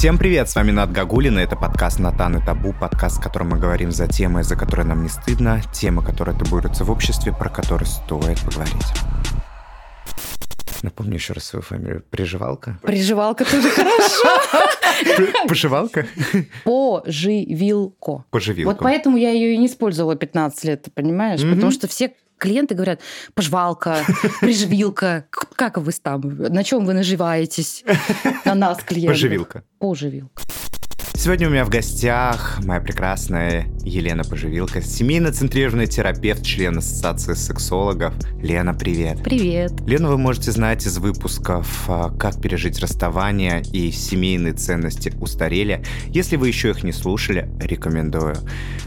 Всем привет, с вами Над Гагулина, это подкаст «Натан и Табу», подкаст, в котором мы говорим за темы, за которые нам не стыдно, темы, которые табуируются в обществе, про которые стоит поговорить. Напомни еще раз свою фамилию. Приживалка? Приживалка тоже хорошо. Поживалка? Поживилко. Поживилка. Вот поэтому я ее и не использовала 15 лет, понимаешь? Потому что все клиенты говорят, пожвалка, приживилка, как вы там, на чем вы наживаетесь? На нас, клиенты. Поживилка. Поживилка. Сегодня у меня в гостях моя прекрасная Елена Поживилка, семейно-центрированный терапевт, член Ассоциации сексологов. Лена, привет. Привет. Лену вы можете знать из выпусков а, «Как пережить расставание» и «Семейные ценности устарели». Если вы еще их не слушали, рекомендую.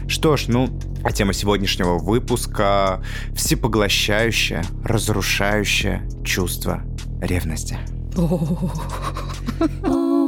Что ж, ну, а тема сегодняшнего выпуска – всепоглощающее, разрушающее чувство ревности.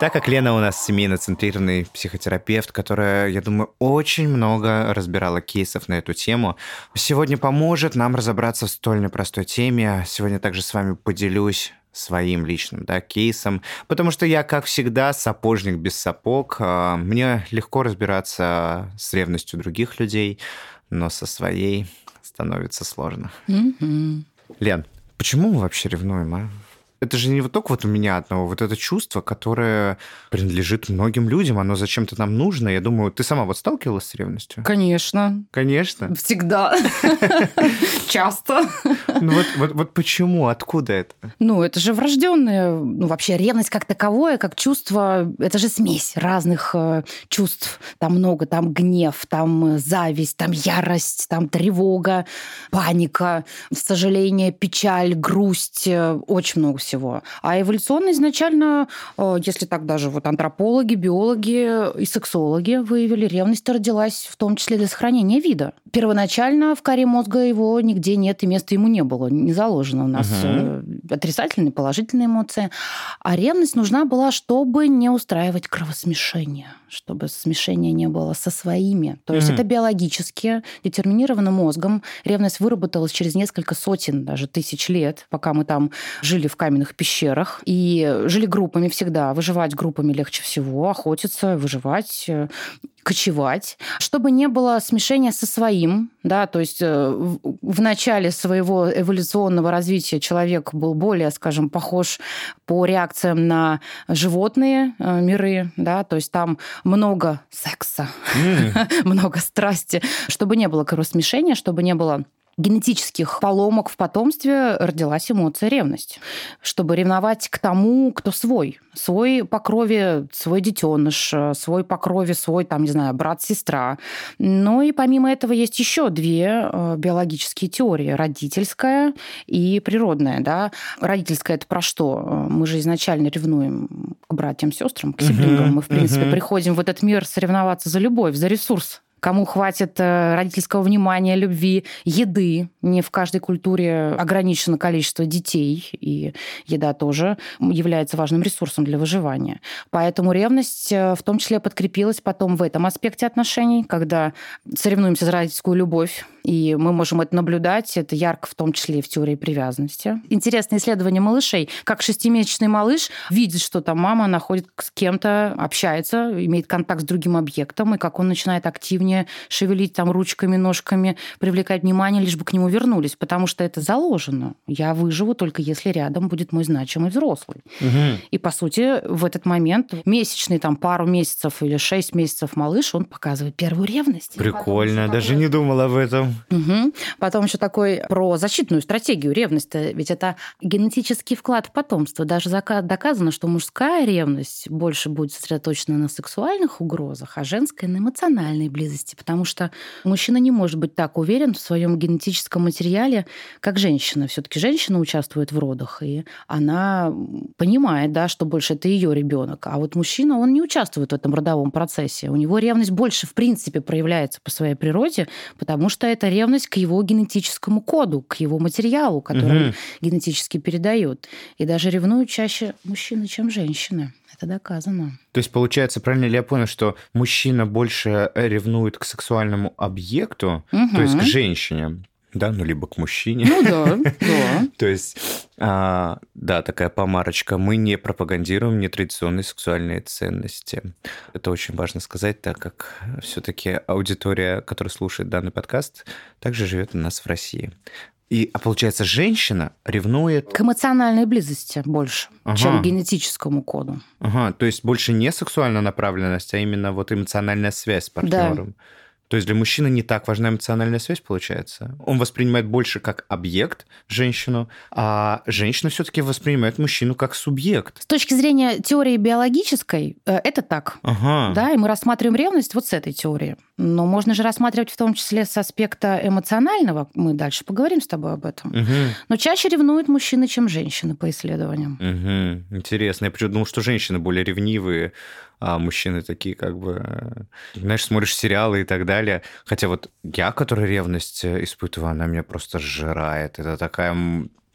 Так как Лена у нас семейно-центрированный психотерапевт, которая, я думаю, очень много разбирала кейсов на эту тему, сегодня поможет нам разобраться в столь непростой теме. Сегодня также с вами поделюсь своим личным да, кейсом, потому что я, как всегда, сапожник без сапог. А, мне легко разбираться с ревностью других людей, но со своей становится сложно. Мгм. Лен, почему мы вообще ревнуем, а? Это же не вот только вот у меня одного, вот это чувство, которое принадлежит многим людям, оно зачем-то нам нужно. Я думаю, ты сама вот сталкивалась с ревностью? Конечно. Конечно. Всегда. Часто. Ну вот, вот, вот почему, откуда это? Ну, это же врожденная, ну, вообще ревность как таковое, как чувство, это же смесь разных э, чувств. Там много, там гнев, там э, зависть, там ярость, там тревога, паника, сожаление, печаль, грусть, э, очень много всего. А эволюционно изначально, э, если так даже вот антропологи, биологи и сексологи выявили, ревность родилась в том числе для сохранения вида. Первоначально в коре мозга его нигде нет, и места ему не было, не заложено у нас э, отрицательные, положительные эмоции. А ревность нужна была, чтобы не устраивать кровосмешение, чтобы смешения не было со своими. То есть Мгм. это биологически детерминировано мозгом. Ревность выработалась через несколько сотен, даже тысяч лет, пока мы там жили в каменных пещерах. И жили группами всегда. Выживать группами легче всего, охотиться, выживать, э, кочевать, чтобы не было смешения со своим, да, то есть э, в, начале своего эволюционного развития человек был более, скажем, похож по реакциям на животные э, миры, да, то есть там много секса, много страсти, чтобы не было кровосмешения, чтобы не было генетических поломок в потомстве родилась эмоция ревность, чтобы ревновать к тому, кто свой, свой по крови, свой детеныш, свой по крови, свой, там, не знаю, брат, сестра. Ну и помимо этого есть еще две э, биологические теории: родительская и природная, да. Родительская это про что? Мы же изначально ревнуем к братьям, сестрам, к сиблингам. Мы в принципе приходим в этот мир соревноваться за любовь, за ресурс кому хватит э, родительского внимания, любви, еды. Не в каждой культуре ограничено количество детей, и еда тоже является важным ресурсом для выживания. Поэтому ревность э, в том числе подкрепилась потом в этом аспекте отношений, когда соревнуемся за родительскую любовь, и мы можем это наблюдать. Это ярко в том числе и в теории привязанности. Интересное исследование малышей. Как шестимесячный малыш видит, что там мама находит с кем-то, общается, имеет контакт с другим объектом, и как он начинает активнее шевелить там ручками, ножками, привлекать внимание, лишь бы к нему вернулись, потому что это заложено. Я выживу только если рядом будет мой значимый взрослый. мгм. И, по сути, в этот момент месячный, там, пару месяцев или шесть месяцев малыш, он показывает первую ревность. Прикольно, даже не думал об этом. Мгм. Потом еще такой про защитную стратегию ревность. Ведь это генетический вклад в потомство. Даже доказано, что мужская ревность больше будет сосредоточена на сексуальных угрозах, а женская на эмоциональной близости. Потому что мужчина не может быть так уверен в своем генетическом материале, как женщина. Все-таки женщина участвует в родах, и она понимает, да, что больше это ее ребенок. А вот мужчина, он не участвует в этом родовом процессе. У него ревность больше, в принципе, проявляется по своей природе, потому что это ревность к его генетическому коду, к его материалу, который Мгм. генетически передает. И даже ревнуют чаще мужчины, чем женщины. Это доказано. То есть, получается, правильно ли я понял, что мужчина больше ревнует к сексуальному объекту, то есть к женщине, Да, ну либо к мужчине. Ну да, да. То есть, а, да, такая помарочка. Мы не пропагандируем нетрадиционные сексуальные ценности. Это очень важно сказать, так как все-таки аудитория, которая слушает данный подкаст, также живет у нас в России. И, а получается, женщина ревнует... К эмоциональной близости больше, Ага. чем к генетическому коду. Ага, то есть больше не сексуальная направленность, а именно вот эмоциональная связь с партнером. То есть для мужчины не так важна эмоциональная связь, получается. Он воспринимает больше как объект женщину, а женщина все-таки воспринимает мужчину как субъект. С точки зрения теории биологической, э, это так. Ага. Да, и мы рассматриваем ревность вот с этой теории. Но можно же рассматривать в том числе с аспекта эмоционального. Мы дальше поговорим с тобой об этом. Мгм. Но чаще ревнуют мужчины, чем женщины по исследованиям. Мгм. Интересно. Я почему-то думал, что женщины более ревнивые, а мужчины такие как бы... э, Знаешь, смотришь сериалы и так далее. Хотя вот я, который ревность э, испытываю, она меня просто сжирает. Это такая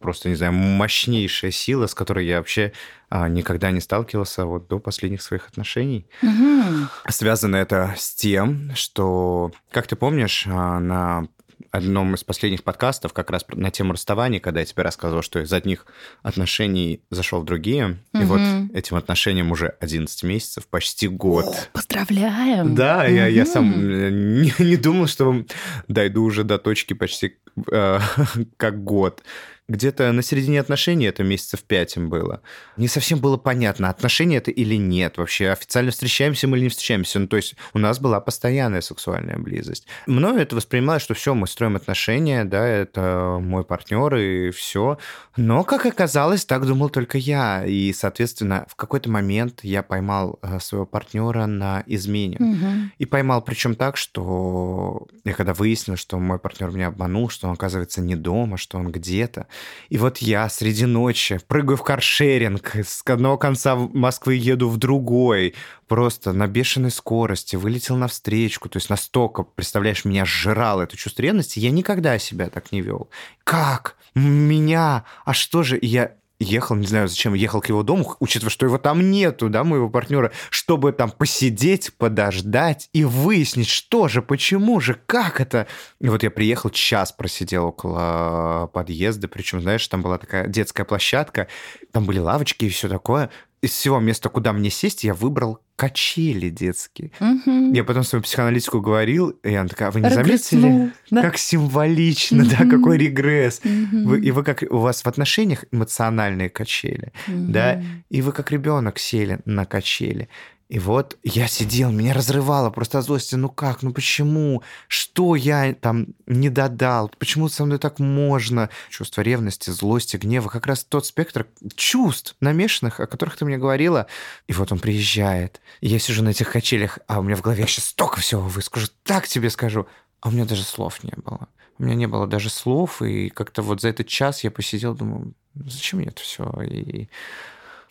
просто, не знаю, мощнейшая сила, с которой я вообще а, никогда не сталкивался вот до последних своих отношений. Мгм. Связано это с тем, что, как ты помнишь, а, на одном из последних подкастов, как раз на тему расставания, когда я тебе рассказывал, что из одних отношений зашел в другие, и вот этим отношениям уже 11 месяцев, почти год. О, поздравляем! Да, я, я сам э, не, не думал, что дойду уже до точки почти э, как год. Где-то на середине отношений, это месяцев пять им было, не совсем было понятно, отношения это или нет. Вообще официально встречаемся мы или не встречаемся. Ну, то есть у нас была постоянная сексуальная близость. Мною это воспринималось, что все, мы строим отношения, да, это мой партнер и все. Но, как оказалось, так думал только я. И, соответственно, в какой-то момент я поймал э, своего партнера на измене. Мгм. И поймал, причем так, что я когда выяснил, что мой партнер меня обманул, что он, оказывается, не дома, что он где-то. И вот я среди ночи прыгаю в каршеринг, с одного конца Москвы еду в другой, просто на бешеной скорости, вылетел на встречку, то есть настолько, представляешь, меня сжирало это чувство ревности, я никогда себя так не вел. Как? Меня? А что же? И я ехал, не знаю зачем, ехал к его дому, учитывая, что его там нету, да, моего партнера, чтобы там посидеть, подождать и выяснить, что же, почему же, как это. И вот я приехал, час просидел около подъезда, причем, знаешь, там была такая детская площадка, там были лавочки и все такое. Из всего места, куда мне сесть, я выбрал качели детские. Мгм. Я потом свою психоаналитику говорил, и она такая, «А вы не заметили, да. как символично, да, Мгм. какой регресс. Мгм. Вы- и вы как у вас в отношениях эмоциональные качели, да, Мгм. и вы как ребенок сели на качели. И вот я сидел, меня разрывало просто от злости. Ну как, ну почему? Что я там не додал? Почему со мной так можно? Чувство ревности, злости, гнева. Как раз тот спектр чувств намешанных, о которых ты мне говорила. И вот он приезжает. И я сижу на этих качелях, а у меня в голове сейчас столько всего выскажу, так тебе скажу. А у меня даже слов не было. У меня не было даже слов, и как-то вот за этот час я посидел, думаю, зачем мне это все? И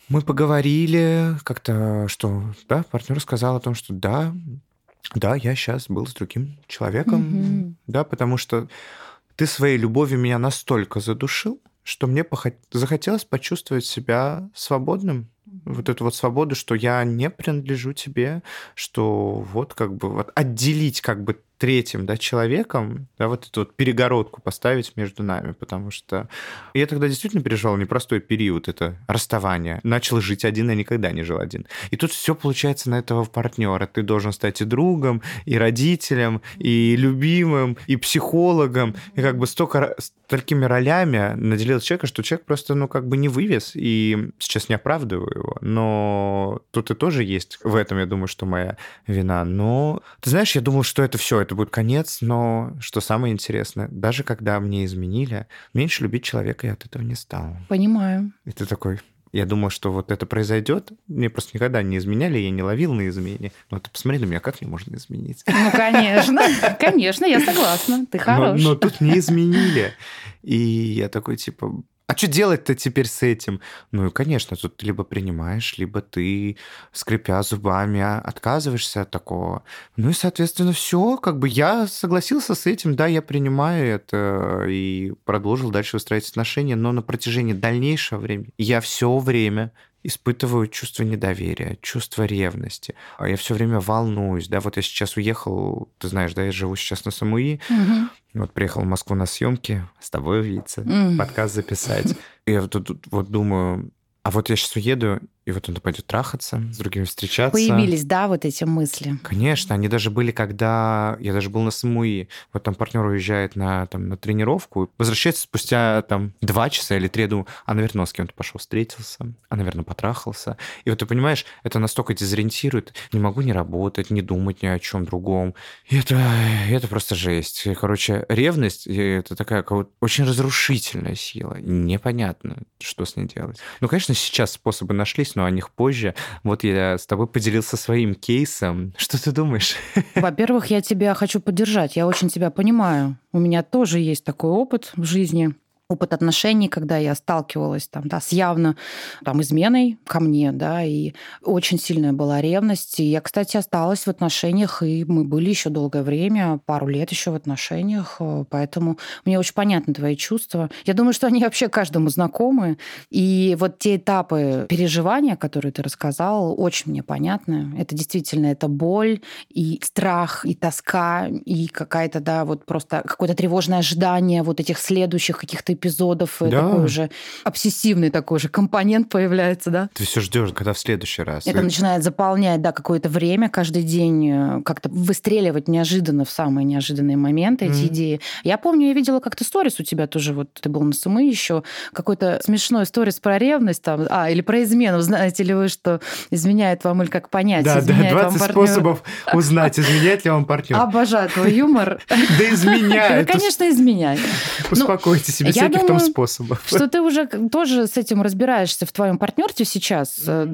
мы поговорили, как-то, что, да, партнер сказал о том, что да, да, я сейчас был с другим человеком, Мгм. да, потому что ты своей любовью меня настолько задушил, что мне похот- захотелось почувствовать себя свободным. Вот эту вот свободу, что я не принадлежу тебе, что вот как бы вот отделить как бы третьим, да, человеком, да, вот эту вот перегородку поставить между нами, потому что я тогда действительно переживал непростой период, это расставание. Начал жить один, я никогда не жил один. И тут все получается на этого партнера. Ты должен стать и другом, и родителем, и любимым, и психологом, и как бы столько столькими ролями наделил человека, что человек просто, ну, как бы не вывез, и сейчас не оправдываю его, но тут и тоже есть в этом, я думаю, что моя вина. Но, ты знаешь, я думал, что это все, это будет конец, но что самое интересное, даже когда мне изменили, меньше любить человека я от этого не стал. Понимаю. И ты такой, я думал, что вот это произойдет. Мне просто никогда не изменяли, я не ловил на измене. Но ты посмотри на меня, как мне можно изменить? Ну, конечно. Конечно, я согласна. Ты Но, хорош. но тут не изменили. И я такой, типа, а что делать-то теперь с этим? Ну и, конечно, тут либо принимаешь, либо ты, скрипя зубами, а, отказываешься от такого. Ну и, соответственно, все, как бы я согласился с этим, да, я принимаю это и продолжил дальше выстраивать отношения, но на протяжении дальнейшего времени я все время испытываю чувство недоверия, чувство ревности. А я все время волнуюсь, да, вот я сейчас уехал, ты знаешь, да, я живу сейчас на Самуи, угу. вот приехал в Москву на съемки, с тобой увидеться, угу. подкаст записать. И я тут вот думаю, а вот я сейчас уеду, и вот он пойдет трахаться, с другими встречаться. Появились, да, вот эти мысли? Конечно, они даже были, когда я даже был на СМУИ. Вот там партнер уезжает на, там, на тренировку, возвращается спустя там два часа или три, я думаю, а, наверное, с кем-то пошел встретился, а, наверное, потрахался. И вот ты понимаешь, это настолько дезориентирует, не могу не работать, не думать ни о чем другом. И это, это просто жесть. Короче, ревность, это такая очень разрушительная сила. Непонятно, что с ней делать. Ну, конечно, сейчас способы нашлись, но о них позже. Вот я с тобой поделился своим кейсом. Что ты думаешь? Во-первых, я тебя хочу поддержать. Я очень тебя понимаю. У меня тоже есть такой опыт в жизни опыт отношений, когда я сталкивалась там, да, с явно там, изменой ко мне, да, и очень сильная была ревность. И я, кстати, осталась в отношениях, и мы были еще долгое время, пару лет еще в отношениях, э, поэтому мне очень понятны твои чувства. Я думаю, что они вообще каждому знакомы. И вот те этапы переживания, которые ты рассказал, очень мне понятны. Это действительно это боль и страх, и тоска, и какая-то, да, вот просто какое-то тревожное ожидание вот этих следующих каких-то эпизодов, да. такой уже обсессивный такой же компонент появляется, да? Ты все ждешь, когда в следующий раз. Это и... начинает заполнять, да, какое-то время каждый день, э, как-то выстреливать неожиданно в самые неожиданные моменты эти mm-hmm. идеи. Я помню, я видела как-то сторис у тебя тоже, вот ты был на СМИ еще, какой-то смешной сторис про ревность там, а, или про измену. Знаете ли вы, что изменяет вам или как понять, да, изменяет да, 20 вам способов узнать, изменяет ли вам партнер. Обожаю твой юмор. Да изменяет. Конечно, изменяет. Успокойте себя всяких думаю, там способов. Что ты уже тоже с этим разбираешься в твоем партнерстве сейчас. Э,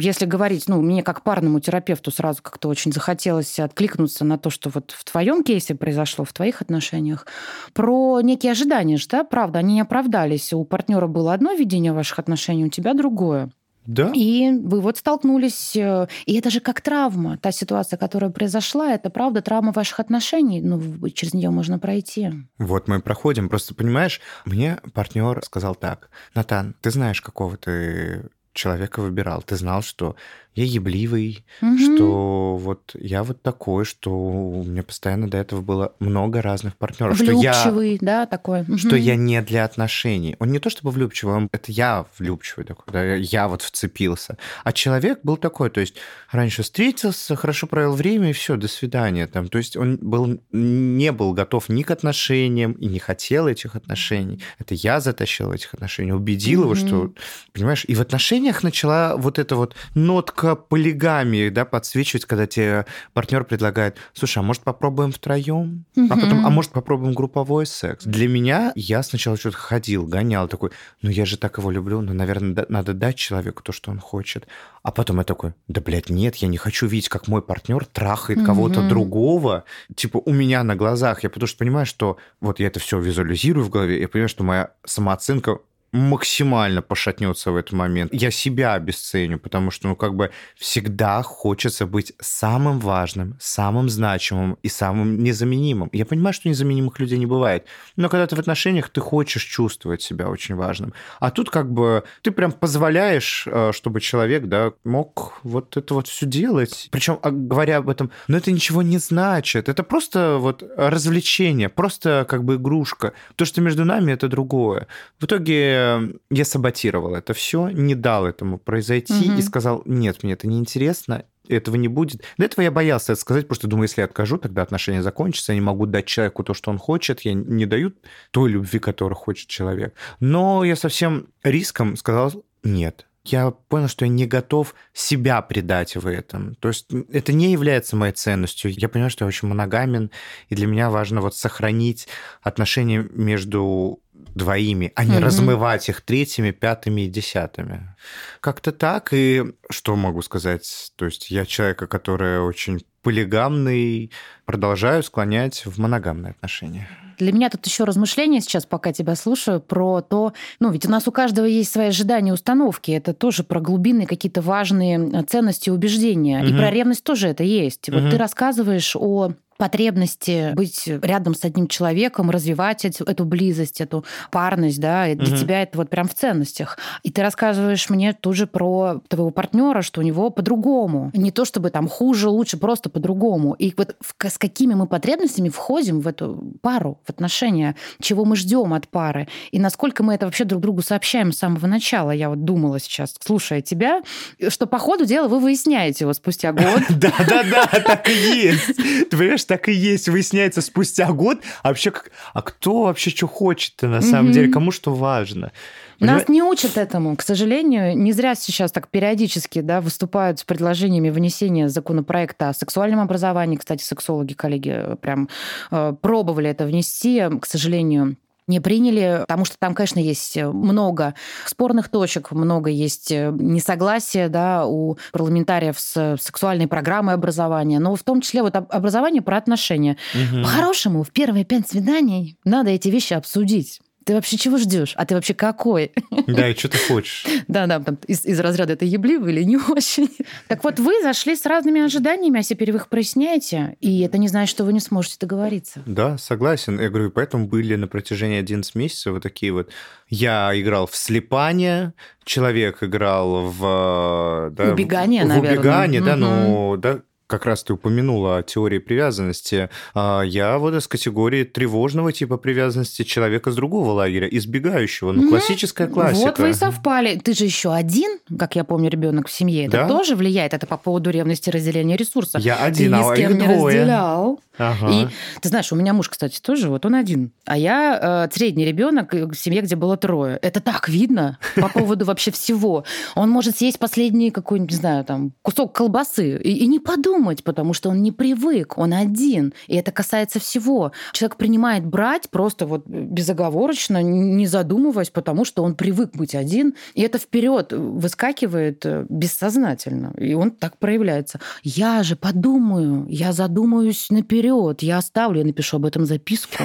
если говорить, ну, мне как парному терапевту сразу как-то очень захотелось откликнуться на то, что вот в твоем кейсе произошло, в твоих отношениях, про некие ожидания же, да, правда, они не оправдались. У партнера было одно видение ваших отношений, у тебя другое. Да. И вы вот столкнулись, э, и это же как травма. Та ситуация, которая произошла, это правда травма ваших отношений. Ну, через нее можно пройти. Вот мы проходим. Просто понимаешь, мне партнер сказал так: Натан, ты знаешь, какого ты человека выбирал. Ты знал, что я ебливый, угу. что вот я вот такой, что у меня постоянно до этого было много разных партнеров. Влюбчивый, что я, да, такой. Угу. Что я не для отношений. Он не то чтобы влюбчивый, он, это я влюбчивый такой, да, я вот вцепился. А человек был такой, то есть раньше встретился, хорошо провел время, и все, до свидания. Там, то есть он был, не был готов ни к отношениям и не хотел этих отношений. Это я затащил этих отношений, убедил угу. его, что, понимаешь, и в отношениях начала вот эта вот нотка к полигамии, да, подсвечивать, когда тебе партнер предлагает, слушай, а может попробуем втроем? А потом, а может попробуем групповой секс? Для меня я сначала что-то ходил, гонял, такой, ну я же так его люблю, ну, наверное, да, надо дать человеку то, что он хочет. А потом я такой, да, блядь, нет, я не хочу видеть, как мой партнер трахает кого-то другого, типа у меня на глазах. Я потому что понимаю, что вот я это все визуализирую в голове, я понимаю, что моя самооценка максимально пошатнется в этот момент. Я себя обесценю, потому что, ну, как бы всегда хочется быть самым важным, самым значимым и самым незаменимым. Я понимаю, что незаменимых людей не бывает, но когда ты в отношениях, ты хочешь чувствовать себя очень важным. А тут как бы ты прям позволяешь, э, чтобы человек, да, мог вот это вот все делать. Причем, а, говоря об этом, но это ничего не значит. Это просто вот развлечение, просто как бы игрушка. То, что между нами, это другое. В итоге я саботировал это все, не дал этому произойти угу. и сказал, нет, мне это неинтересно, этого не будет. До этого я боялся это сказать, потому что думаю, если я откажу, тогда отношения закончатся, я не могу дать человеку то, что он хочет, я не даю той любви, которую хочет человек. Но я совсем риском сказал нет. Я понял, что я не готов себя предать в этом. То есть это не является моей ценностью. Я понимаю, что я очень моногамен, и для меня важно вот сохранить отношения между двоими, а не mm-hmm. размывать их третьими, пятыми и десятыми. Как-то так. И что могу сказать? То есть я человека, который очень полигамный, продолжаю склонять в моногамные отношения. Для меня тут еще размышления сейчас, пока тебя слушаю, про то, ну, ведь у нас у каждого есть свои ожидания, установки. Это тоже про глубинные какие-то важные ценности и убеждения. Угу. И про ревность тоже это есть. Вот угу. ты рассказываешь о потребности быть рядом с одним человеком, развивать эту, эту близость, эту парность, да, и для угу. тебя это вот прям в ценностях. И ты рассказываешь мне тут же про твоего партнера, что у него по-другому. Не то чтобы там хуже, лучше, просто по-другому. И вот с какими мы потребностями входим в эту пару, в отношения, чего мы ждем от пары, и насколько мы это вообще друг другу сообщаем с самого начала. Я вот думала сейчас, слушая тебя, что по ходу дела вы выясняете его спустя год. Да-да-да, так и есть. Ты понимаешь, так и есть. Выясняется спустя год, а вообще, а кто вообще что хочет-то на самом деле, кому что важно. Нас не учат этому, к сожалению. Не зря сейчас так периодически да, выступают с предложениями внесения законопроекта о сексуальном образовании. Кстати, сексологи, коллеги, прям э, пробовали это внести. К сожалению, не приняли, потому что там, конечно, есть много спорных точек, много есть несогласия да, у парламентариев с сексуальной программой образования, но в том числе вот образование про отношения. Угу. По-хорошему, в первые пять свиданий надо эти вещи обсудить ты вообще чего ждешь? А ты вообще какой? Да, и что ты хочешь? Да, да, там, из, из разряда это ебливый или не очень. Так вот, вы зашли с разными ожиданиями, а теперь вы их проясняете, и это не значит, что вы не сможете договориться. Да, согласен. Я говорю, поэтому были на протяжении 11 месяцев вот такие вот... Я играл в слепание, человек играл в... Да, убегание, в, наверное. В убегание, да, ну, да, как раз ты упомянула о теории привязанности. А, я вот из категории тревожного типа привязанности человека с другого лагеря, избегающего. Ну, классическая классика. Вот вы и совпали. Ты же еще один, как я помню, ребенок в семье. Это да? тоже влияет. Это по поводу ревности разделения ресурсов. Я один, ты а с кем не двое. разделял. Ага. И ты знаешь, у меня муж, кстати, тоже вот он один. А я э, средний ребенок в семье, где было трое. Это так видно по поводу вообще всего. Он может съесть последний какой-нибудь, не знаю, там, кусок колбасы и, и не подумать, потому что он не привык, он один. И это касается всего. Человек принимает брать просто вот безоговорочно, не задумываясь, потому что он привык быть один. И это вперед выскакивает э, бессознательно. И он так проявляется. Я же подумаю, я задумаюсь наперед я оставлю, я напишу об этом записку.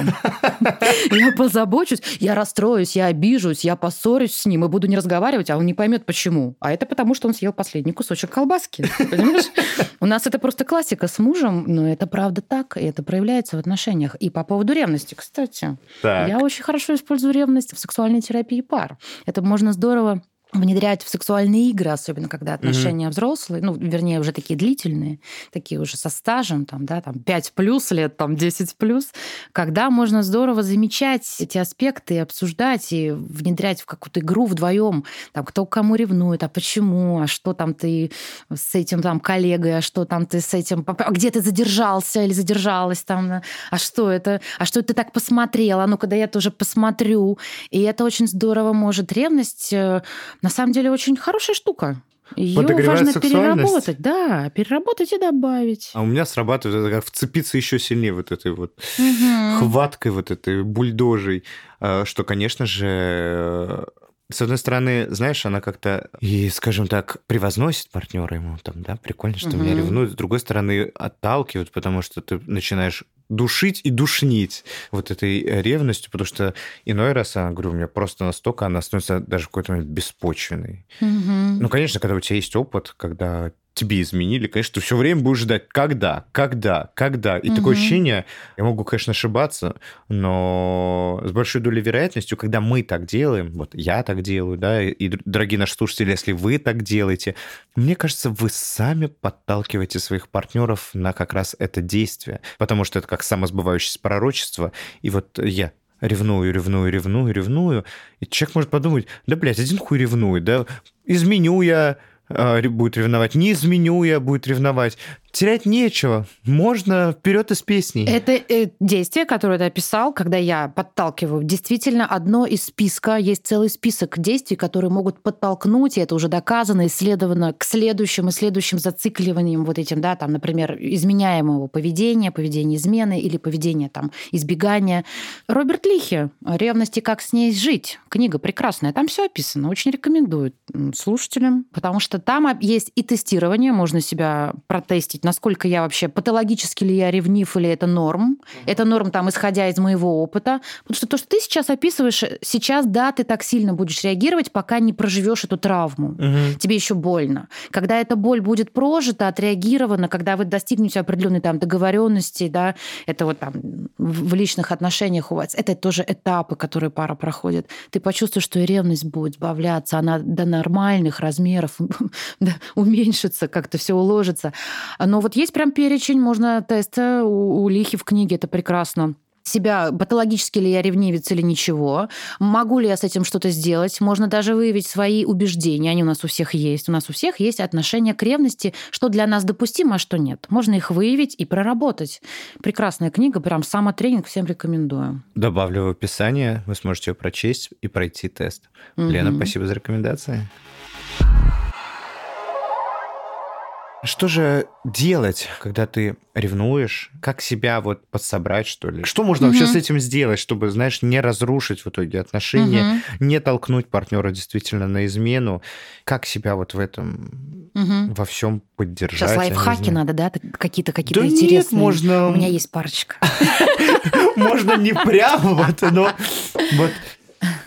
Я позабочусь, я расстроюсь, я обижусь, я поссорюсь с ним и буду не разговаривать, а он не поймет почему. А это потому, что он съел последний кусочек колбаски. Понимаешь? У нас это просто классика с мужем, но это правда так, и это проявляется в отношениях. И по поводу ревности, кстати. Я очень хорошо использую ревность в сексуальной терапии пар. Это можно здорово внедрять в сексуальные игры, особенно когда отношения mm-hmm. взрослые, ну, вернее, уже такие длительные, такие уже со стажем, там, да, там 5 плюс лет, там 10 плюс, когда можно здорово замечать эти аспекты, обсуждать и внедрять в какую-то игру вдвоем, там, кто кому ревнует, а почему, а что там ты с этим там коллегой, а что там ты с этим, а где ты задержался или задержалась там, а что это, а что ты так посмотрела, ну, когда я тоже посмотрю. И это очень здорово может ревность э, на самом деле очень хорошая штука. Ее важно переработать, да, переработать и добавить. А у меня срабатывает это как вцепиться еще сильнее вот этой вот угу. хваткой, вот этой бульдожей, а, что, конечно же, с одной стороны, знаешь, она как-то и, скажем так, превозносит партнера ему, там, да, прикольно, что угу. меня ревнует. С другой стороны, отталкивает, потому что ты начинаешь душить и душнить вот этой э, ревностью, потому что иной раз, я говорю, у меня просто настолько она становится даже какой-то момент беспочвенной. Угу. Ну, конечно, когда у тебя есть опыт, когда тебе изменили, конечно, ты все время будешь ждать, когда, когда, когда. И угу. такое ощущение, я могу, конечно, ошибаться, но с большой долей вероятностью, когда мы так делаем, вот я так делаю, да, и, дорогие наши слушатели, если вы так делаете, мне кажется, вы сами подталкиваете своих партнеров на как раз это действие, потому что это как самосбывающееся пророчество. И вот я ревную, ревную, ревную, ревную, и человек может подумать, да, блядь, один хуй ревнует, да, изменю я, будет ревновать, не изменю я, будет ревновать терять нечего. Можно вперед из песней. Это э, действие, которое ты описал, когда я подталкиваю, действительно одно из списка. Есть целый список действий, которые могут подтолкнуть, и это уже доказано, исследовано, к следующим и следующим зацикливаниям вот этим, да, там, например, изменяемого поведения, поведения измены или поведения там избегания. Роберт Лихи «Ревности. Как с ней жить». Книга прекрасная, там все описано. Очень рекомендую слушателям, потому что там есть и тестирование, можно себя протестить заметить, насколько я вообще патологически ли я ревнив или это норм. Это норм там, исходя из моего опыта. Потому что то, что ты сейчас описываешь, сейчас, да, ты так сильно будешь реагировать, пока не проживешь эту травму. Угу. Тебе еще больно. Когда эта боль будет прожита, отреагирована, когда вы достигнете определенной там договоренности, да, это вот там в личных отношениях у вас, это тоже этапы, которые пара проходит. Ты почувствуешь, что и ревность будет сбавляться, она до нормальных размеров уменьшится, как-то все уложится. Но вот есть прям перечень, можно тест у, у Лихи в книге, это прекрасно себя, патологически ли я ревнивец или ничего, могу ли я с этим что-то сделать, можно даже выявить свои убеждения, они у нас у всех есть. У нас у всех есть отношение к ревности, что для нас допустимо, а что нет. Можно их выявить и проработать. Прекрасная книга, прям самотренинг, всем рекомендую. Добавлю в описание, вы сможете ее прочесть и пройти тест. Угу. Лена, спасибо за рекомендации. Что же делать, когда ты ревнуешь? Как себя вот подсобрать, что ли? Что можно угу. вообще с этим сделать, чтобы, знаешь, не разрушить в итоге отношения, угу. не толкнуть партнера действительно на измену? Как себя вот в этом угу. во всем поддержать? Сейчас лайфхаки надо, да? Какие-то какие-то да интересные. Нет, можно... У меня есть парочка. Можно не прямо вот, но вот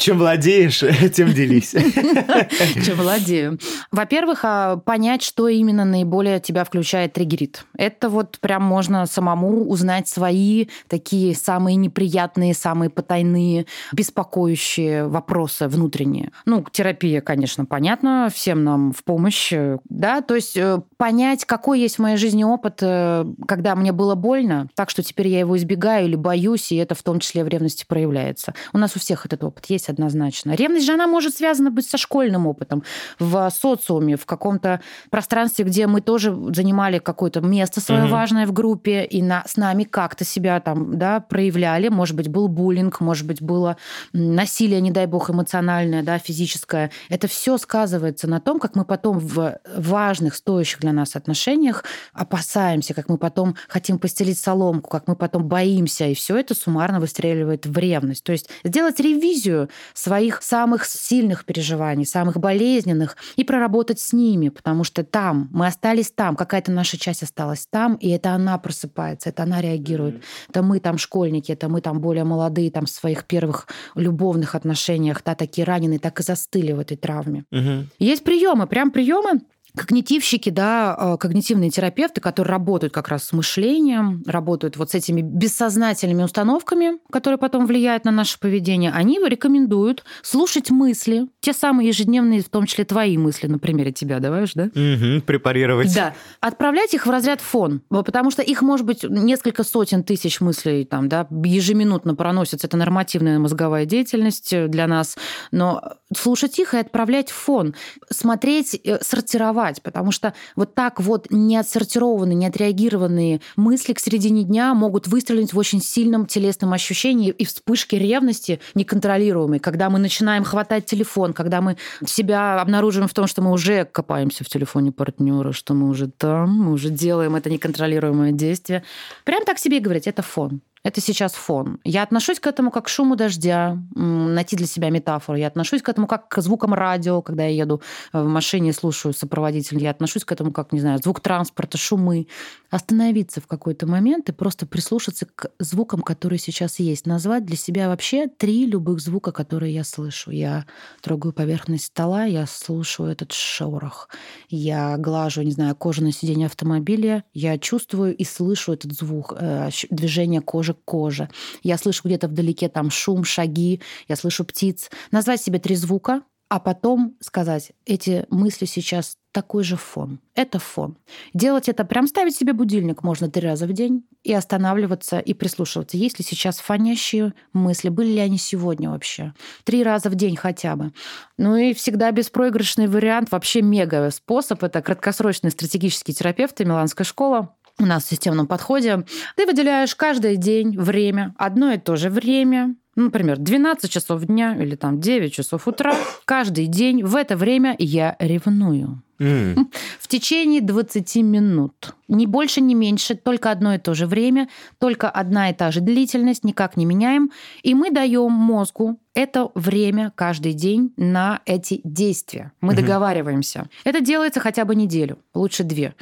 чем владеешь, тем делись. Чем владею. Во-первых, а, понять, что именно наиболее тебя включает, триггерит. Это вот прям можно самому узнать свои такие самые неприятные, самые потайные, беспокоящие вопросы внутренние. Ну, терапия, конечно, понятно, всем нам в помощь, да, то есть э, понять, какой есть в моей жизни опыт, э, когда мне было больно, так что теперь я его избегаю или боюсь, и это в том числе в ревности проявляется. У нас у всех этот опыт есть однозначно. Ревность же, она может связана быть со школьным опытом, в социуме, в каком-то пространстве, где мы тоже занимали какое-то место свое угу. важное в группе, и на, с нами как-то себя там, да, проявляли. Может быть, был буллинг, может быть, было насилие, не дай бог, эмоциональное, да, физическое. Это все сказывается на том, как мы потом в важных, стоящих для нас отношениях опасаемся, как мы потом хотим постелить соломку, как мы потом боимся, и все это суммарно выстреливает в ревность. То есть сделать ревизию своих самых сильных переживаний, самых болезненных, и проработать с ними, потому что там, мы остались там, какая-то наша часть осталась там, и это она просыпается, это она реагирует. Mm-hmm. Это мы там школьники, это мы там более молодые, там в своих первых любовных отношениях, да, такие раненые, так и застыли в этой травме. Mm-hmm. Есть приемы, прям приемы, Когнитивщики, да, э, когнитивные терапевты, которые работают как раз с мышлением, работают вот с этими бессознательными установками, которые потом влияют на наше поведение, они рекомендуют слушать мысли, те самые ежедневные, в том числе твои мысли, на примере тебя, давай да? Угу, препарировать. Да. Отправлять их в разряд фон, потому что их может быть несколько сотен тысяч мыслей там, да, ежеминутно проносятся. Это нормативная мозговая деятельность для нас. Но слушать их и отправлять в фон, смотреть, э, сортировать сортировать, потому что вот так вот неотсортированные, неотреагированные мысли к середине дня могут выстрелить в очень сильном телесном ощущении и вспышке ревности неконтролируемой, когда мы начинаем хватать телефон, когда мы себя обнаруживаем в том, что мы уже копаемся в телефоне партнера, что мы уже там, мы уже делаем это неконтролируемое действие. Прям так себе говорить, это фон. Это сейчас фон. Я отношусь к этому как к шуму дождя, найти для себя метафору. Я отношусь к этому как к звукам радио, когда я еду э, в машине слушаю сопроводитель. Я отношусь к этому как, не знаю, звук транспорта, шумы. Остановиться в какой-то момент и просто прислушаться к звукам, которые сейчас есть. Назвать для себя вообще три любых звука, которые я слышу. Я трогаю поверхность стола, я слушаю этот шорох. Я глажу, не знаю, кожу на сиденье автомобиля. Я чувствую и слышу этот звук, э, движение кожи кожи к коже. Я слышу где-то вдалеке там шум, шаги, я слышу птиц. Назвать себе три звука, а потом сказать, эти мысли сейчас такой же фон. Это фон. Делать это, прям ставить себе будильник можно три раза в день и останавливаться и прислушиваться, есть ли сейчас фонящие мысли, были ли они сегодня вообще. Три раза в день хотя бы. Ну и всегда беспроигрышный вариант, вообще мега способ. Это краткосрочный стратегический терапевт и Миланская школа у нас в системном подходе, ты выделяешь каждый день время, одно и то же время, например, 12 часов дня или там 9 часов утра, каждый день в это время я ревную. Mm. В течение 20 минут. Ни больше, ни меньше, только одно и то же время, только одна и та же длительность, никак не меняем. И мы даем мозгу это время каждый день на эти действия. Мы mm-hmm. договариваемся. Это делается хотя бы неделю, лучше две.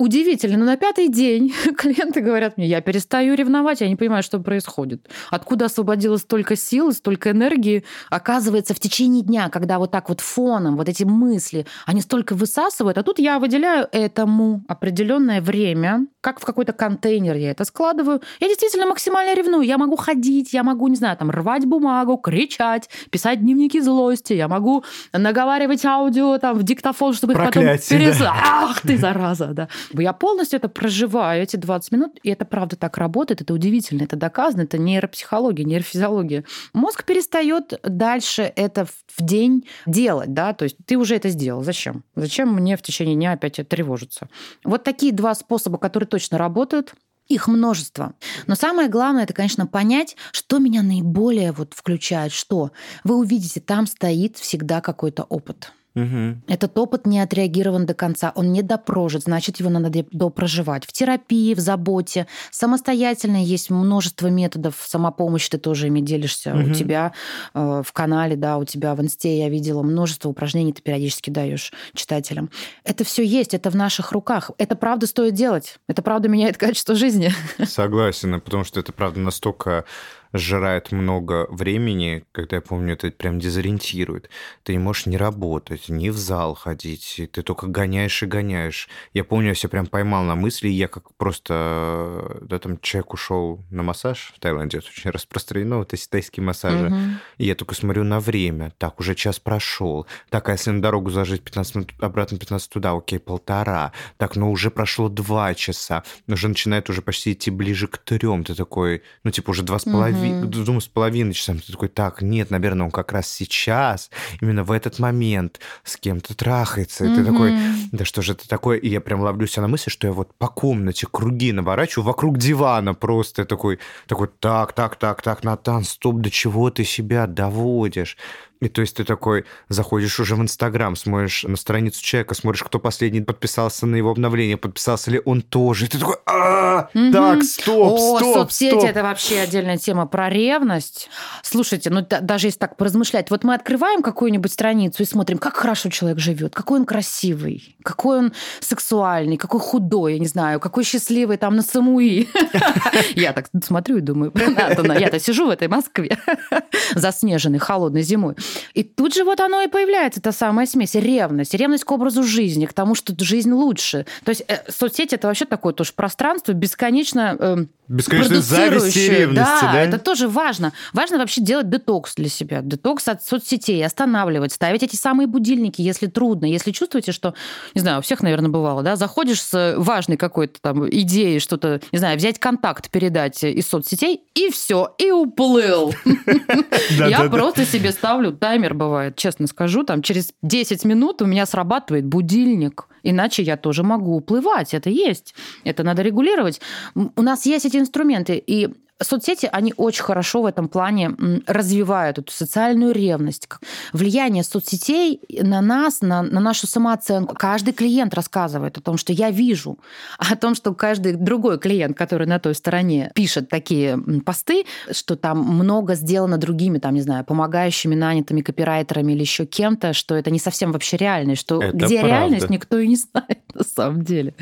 Удивительно, но на пятый день клиенты говорят мне, я перестаю ревновать, я не понимаю, что происходит. Откуда освободилось столько сил, столько энергии? Оказывается, в течение дня, когда вот так вот фоном, вот эти мысли, они столько высасывают, а тут я выделяю этому определенное время, как в какой-то контейнер я это складываю. Я действительно максимально ревную. Я могу ходить, я могу, не знаю, там, рвать бумагу, кричать, писать дневники злости, я могу наговаривать аудио там в диктофон, чтобы Проклятие, потом перес... да. Ах ты, зараза, да. Я полностью это проживаю, эти 20 минут, и это правда так работает, это удивительно, это доказано, это нейропсихология, нейрофизиология. Мозг перестает дальше это в день делать, да, то есть ты уже это сделал, зачем? Зачем мне в течение дня опять тревожиться? Вот такие два способа, которые точно работают, их множество. Но самое главное, это, конечно, понять, что меня наиболее вот включает, что вы увидите, там стоит всегда какой-то опыт. Угу. Этот опыт не отреагирован до конца, он не допрожит, значит, его надо допроживать. В терапии, в заботе. Самостоятельно есть множество методов самопомощи, ты тоже ими делишься. Угу. У тебя э, в канале, да, у тебя в инсте я видела множество упражнений, ты периодически даешь читателям. Это все есть, это в наших руках. Это правда стоит делать. Это правда меняет качество жизни. Согласен, потому что это правда настолько сжирает много времени, когда я помню, это прям дезориентирует. Ты не можешь не работать, не в зал ходить, ты только гоняешь и гоняешь. Я помню, я себя прям поймал на мысли, я как просто, да, там человек ушел на массаж в Таиланде, это очень распространено, вот эти тайские массажи. Угу. И я только смотрю на время, так, уже час прошел. Так, а если на дорогу заложить 15 минут, обратно 15 туда, окей, полтора. Так, ну уже прошло два часа. Уже начинает уже почти идти ближе к трем. Ты такой, ну типа уже два с половиной полови... mm-hmm. двум с половиной часам. Ты такой, так, нет, наверное, он как раз сейчас, именно в этот момент с кем-то трахается. И mm-hmm. ты такой, да что же это такое? И я прям ловлю себя на мысли, что я вот по комнате круги наворачиваю вокруг дивана просто. такой, такой, так, так, так, так, Натан, стоп, до чего ты себя доводишь? И то есть ты такой заходишь уже в Инстаграм, смотришь на страницу человека, смотришь, кто последний подписался на его обновление, подписался ли он тоже. И ты такой, а так, стоп, О, стоп, соцсети стоп. это вообще отдельная тема про ревность. Слушайте, ну даже если так поразмышлять, вот мы открываем какую-нибудь страницу и смотрим, как хорошо человек живет, какой он красивый, какой он сексуальный, какой худой, я не знаю, какой счастливый там на Самуи. Я так смотрю и думаю, я-то сижу в этой Москве, заснеженной, холодной зимой. И тут же вот оно и появляется, та самая смесь. Ревность. Ревность к образу жизни, к тому, что жизнь лучше. То есть э, соцсети – это вообще такое тоже пространство бесконечно э, Бесконечной зависти и ревности, да, да? это тоже важно. Важно вообще делать детокс для себя. Детокс от соцсетей, останавливать, ставить эти самые будильники, если трудно. Если чувствуете, что, не знаю, у всех, наверное, бывало, да, заходишь с важной какой-то там идеей что-то, не знаю, взять контакт, передать из соцсетей, и все, и уплыл. Я просто себе ставлю таймер, бывает, честно скажу, там через 10 минут у меня срабатывает будильник. Иначе я тоже могу уплывать. Это есть. Это надо регулировать. У нас есть эти инструменты. И соцсети, они очень хорошо в этом плане развивают эту социальную ревность. Влияние соцсетей на нас, на, на нашу самооценку. Каждый клиент рассказывает о том, что я вижу, о том, что каждый другой клиент, который на той стороне пишет такие посты, что там много сделано другими, там, не знаю, помогающими нанятыми копирайтерами или еще кем-то, что это не совсем вообще реальность, что это где правда. реальность, никто и не знает на самом деле.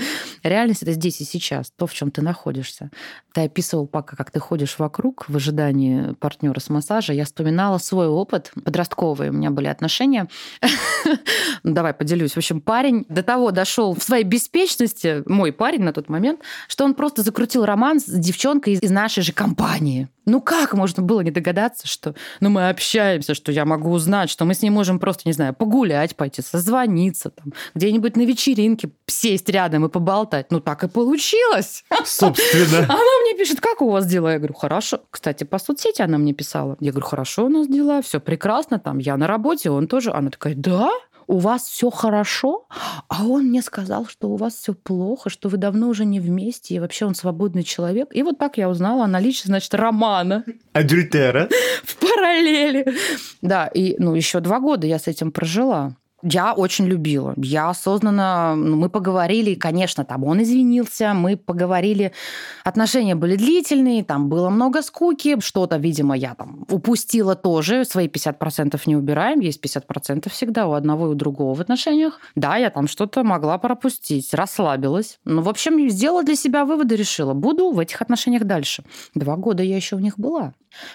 Реальность это здесь и сейчас, то, в чем ты находишься. Ты описывал пока, как ты ходишь вокруг в ожидании партнера с массажа, я вспоминала свой опыт. Подростковые у меня были отношения. Давай поделюсь. В общем, парень до того дошел в своей беспечности, мой парень на тот момент, что он просто закрутил роман с девчонкой из нашей же компании. Ну как можно было не догадаться, что ну, мы общаемся, что я могу узнать, что мы с ней можем просто, не знаю, погулять, пойти, созвониться, там, где-нибудь на вечеринке сесть рядом и поболтать. Ну так и получилось. Собственно. Она мне пишет, как у вас дела? Я говорю, хорошо. Кстати, по соцсети она мне писала. Я говорю, хорошо у нас дела, все прекрасно, там я на работе, он тоже. Она такая, да? У вас все хорошо, а он мне сказал, что у вас все плохо, что вы давно уже не вместе, и вообще он свободный человек. И вот так я узнала о наличии, значит, романа. Адюльтера. В параллели. Да, и ну, еще два года я с этим прожила. Я очень любила. Я осознанно... Ну, мы поговорили, конечно, там он извинился, мы поговорили. Отношения были длительные, там было много скуки. Что-то, видимо, я там упустила тоже. Свои 50% не убираем. Есть 50% всегда у одного и у другого в отношениях. Да, я там что-то могла пропустить. Расслабилась. Ну, в общем, сделала для себя выводы, решила. Буду в этих отношениях дальше. Два года я еще в них была.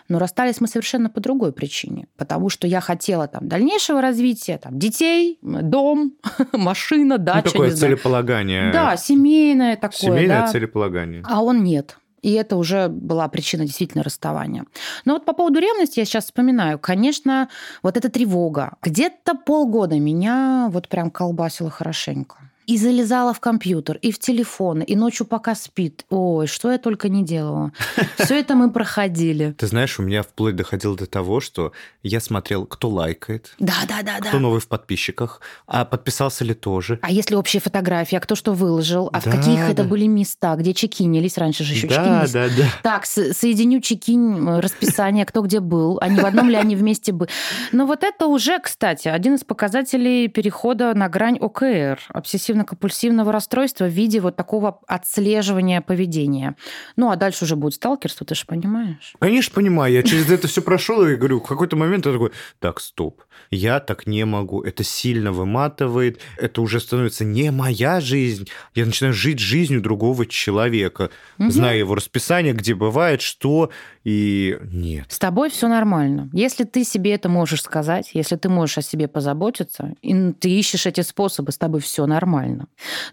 Но расстались мы совершенно по другой причине. Потому что я хотела там дальнейшего развития, там, детей, дом, машина, дача. Ну, такое целеполагание. Да, семейное такое. Семейное да. целеполагание. А он нет. И это уже была причина действительно расставания. Но вот по поводу ревности я сейчас вспоминаю. Конечно, вот эта тревога. Где-то полгода меня вот прям колбасило хорошенько. И залезала в компьютер, и в телефон, и ночью пока спит. Ой, что я только не делала. Все это мы проходили. Ты знаешь, у меня вплоть доходило до того, что я смотрел, кто лайкает. Да, да, да, кто новый в подписчиках, а подписался ли тоже. А если общие фотографии, а кто что выложил, а да, в каких да. это были места, где чекинились, раньше же еще да, чекинились. Да, да, Так, соединю чекинь, расписание, кто где был, не в одном ли они вместе были. Но вот это уже, кстати, один из показателей перехода на грань ОКР, обсессивно обсессивно-компульсивного расстройства в виде вот такого отслеживания поведения. Ну, а дальше уже будет сталкерство, ты же понимаешь? Конечно, понимаю. Я через это все прошел и говорю, в какой-то момент я такой, так, стоп, я так не могу. Это сильно выматывает, это уже становится не моя жизнь. Я начинаю жить жизнью другого человека, угу. зная его расписание, где бывает, что, и нет. С тобой все нормально. Если ты себе это можешь сказать, если ты можешь о себе позаботиться, и ты ищешь эти способы, с тобой все нормально.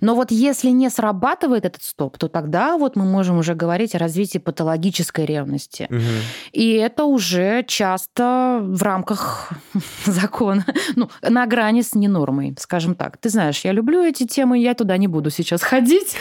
Но вот если не срабатывает этот стоп, то тогда вот мы можем уже говорить о развитии патологической ревности. Угу. И это уже часто в рамках закона, ну, на грани с ненормой, скажем так. Ты знаешь, я люблю эти темы, я туда не буду сейчас ходить.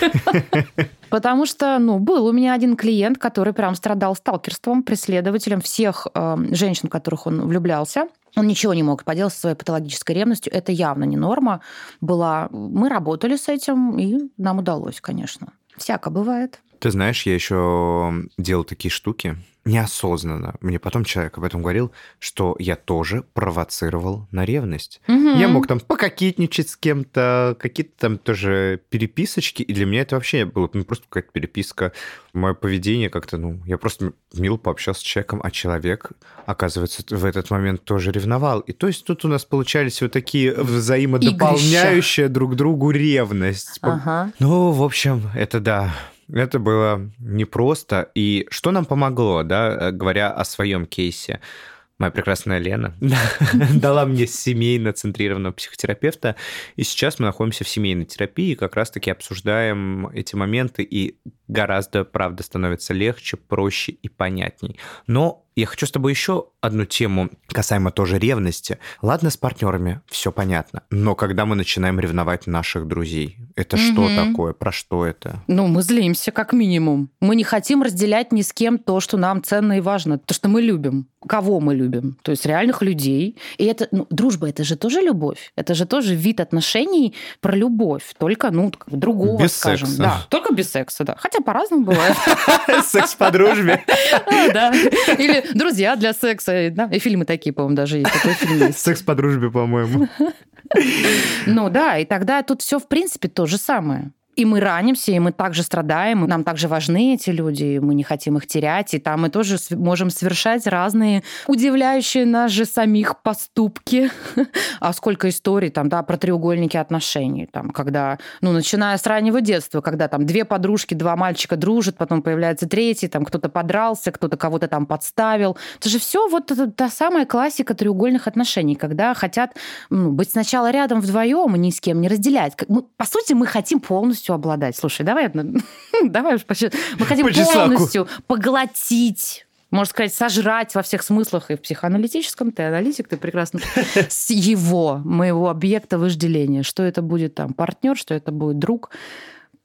Потому что, ну, был у меня один клиент, который прям страдал сталкерством, преследователем всех э, женщин, в которых он влюблялся. Он ничего не мог поделать со своей патологической ревностью. Это явно не норма была. Мы работали с этим, и нам удалось, конечно. Всяко бывает. Ты знаешь, я еще делал такие штуки неосознанно. Мне потом человек об этом говорил, что я тоже провоцировал на ревность. Угу. Я мог там пококетничать с кем-то, какие-то там тоже переписочки, и для меня это вообще было ну, просто какая-то переписка. Мое поведение как-то, ну, я просто мило пообщался с человеком, а человек, оказывается, в этот момент тоже ревновал. И то есть тут у нас получались вот такие взаимодополняющие Игрища. друг другу ревность. Ага. Ну, в общем, это да, это было непросто. И что нам помогло, да, говоря о своем кейсе? моя прекрасная Лена дала мне семейно-центрированного психотерапевта, и сейчас мы находимся в семейной терапии, и как раз-таки обсуждаем эти моменты, и гораздо, правда, становится легче, проще и понятней. Но я хочу с тобой еще одну тему касаемо тоже ревности. Ладно, с партнерами все понятно, но когда мы начинаем ревновать наших друзей, это угу. что такое? Про что это? Ну, мы злимся, как минимум. Мы не хотим разделять ни с кем то, что нам ценно и важно, то, что мы любим. Кого мы любим? То есть реальных людей. И это, ну, дружба, это же тоже любовь. Это же тоже вид отношений про любовь, только, ну, другого, без скажем. Секса. Да, только без секса, да. Хотя по-разному бывает. Секс по дружбе. Да. Или друзья для секса. Да? И фильмы такие, по-моему, даже есть. Такой фильм есть. Секс по дружбе, по-моему. Ну да, и тогда тут все в принципе то же самое. И мы ранимся, и мы также страдаем, нам также важны эти люди, и мы не хотим их терять, и там мы тоже можем совершать разные удивляющие нас же самих поступки. а сколько историй там, да, про треугольники отношений, там, когда, ну, начиная с раннего детства, когда там две подружки, два мальчика дружат, потом появляется третий, там кто-то подрался, кто-то кого-то там подставил. Это же все вот это, та самая классика треугольных отношений, когда хотят ну, быть сначала рядом вдвоем и ни с кем не разделять. Мы, по сути, мы хотим полностью полностью обладать. Слушай, давай, давай уж Мы хотим по полностью поглотить можно сказать, сожрать во всех смыслах и в психоаналитическом, ты аналитик, ты прекрасно, с его, моего объекта вожделения. Что это будет там партнер, что это будет друг.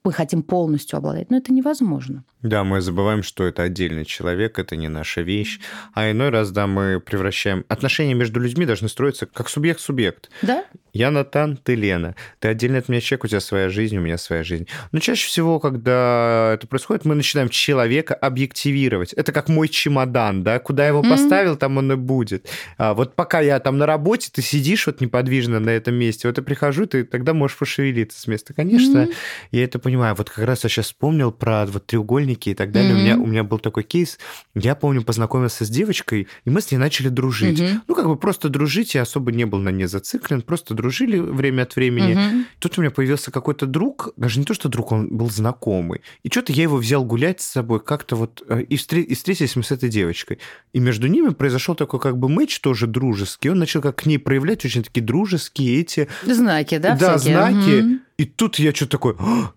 Мы хотим полностью обладать, но это невозможно. Да, мы забываем, что это отдельный человек, это не наша вещь. А иной раз, да, мы превращаем... Отношения между людьми должны строиться как субъект-субъект. Да. Я Натан, ты Лена. Ты отдельно от меня человек, у тебя своя жизнь, у меня своя жизнь. Но чаще всего, когда это происходит, мы начинаем человека объективировать. Это как мой чемодан, да? Куда его mm-hmm. поставил, там он и будет. А вот пока я там на работе, ты сидишь вот неподвижно на этом месте. Вот я прихожу, ты тогда можешь пошевелиться с места. Конечно, mm-hmm. я это понимаю. Вот как раз я сейчас вспомнил про вот треугольники и так далее. Mm-hmm. У, меня, у меня был такой кейс. Я помню, познакомился с девочкой, и мы с ней начали дружить. Mm-hmm. Ну, как бы просто дружить, я особо не был на ней зациклен, просто дружить дружили время от времени. Угу. Тут у меня появился какой-то друг, даже не то, что друг, он был знакомый. И что-то я его взял гулять с собой как-то вот... Э, и, встр... и встретились мы с этой девочкой. И между ними произошел такой как бы матч тоже дружеский. Он начал как к ней проявлять очень такие дружеские эти... Знаки, да? Да, всякие? знаки. Угу. И тут я что-то такой,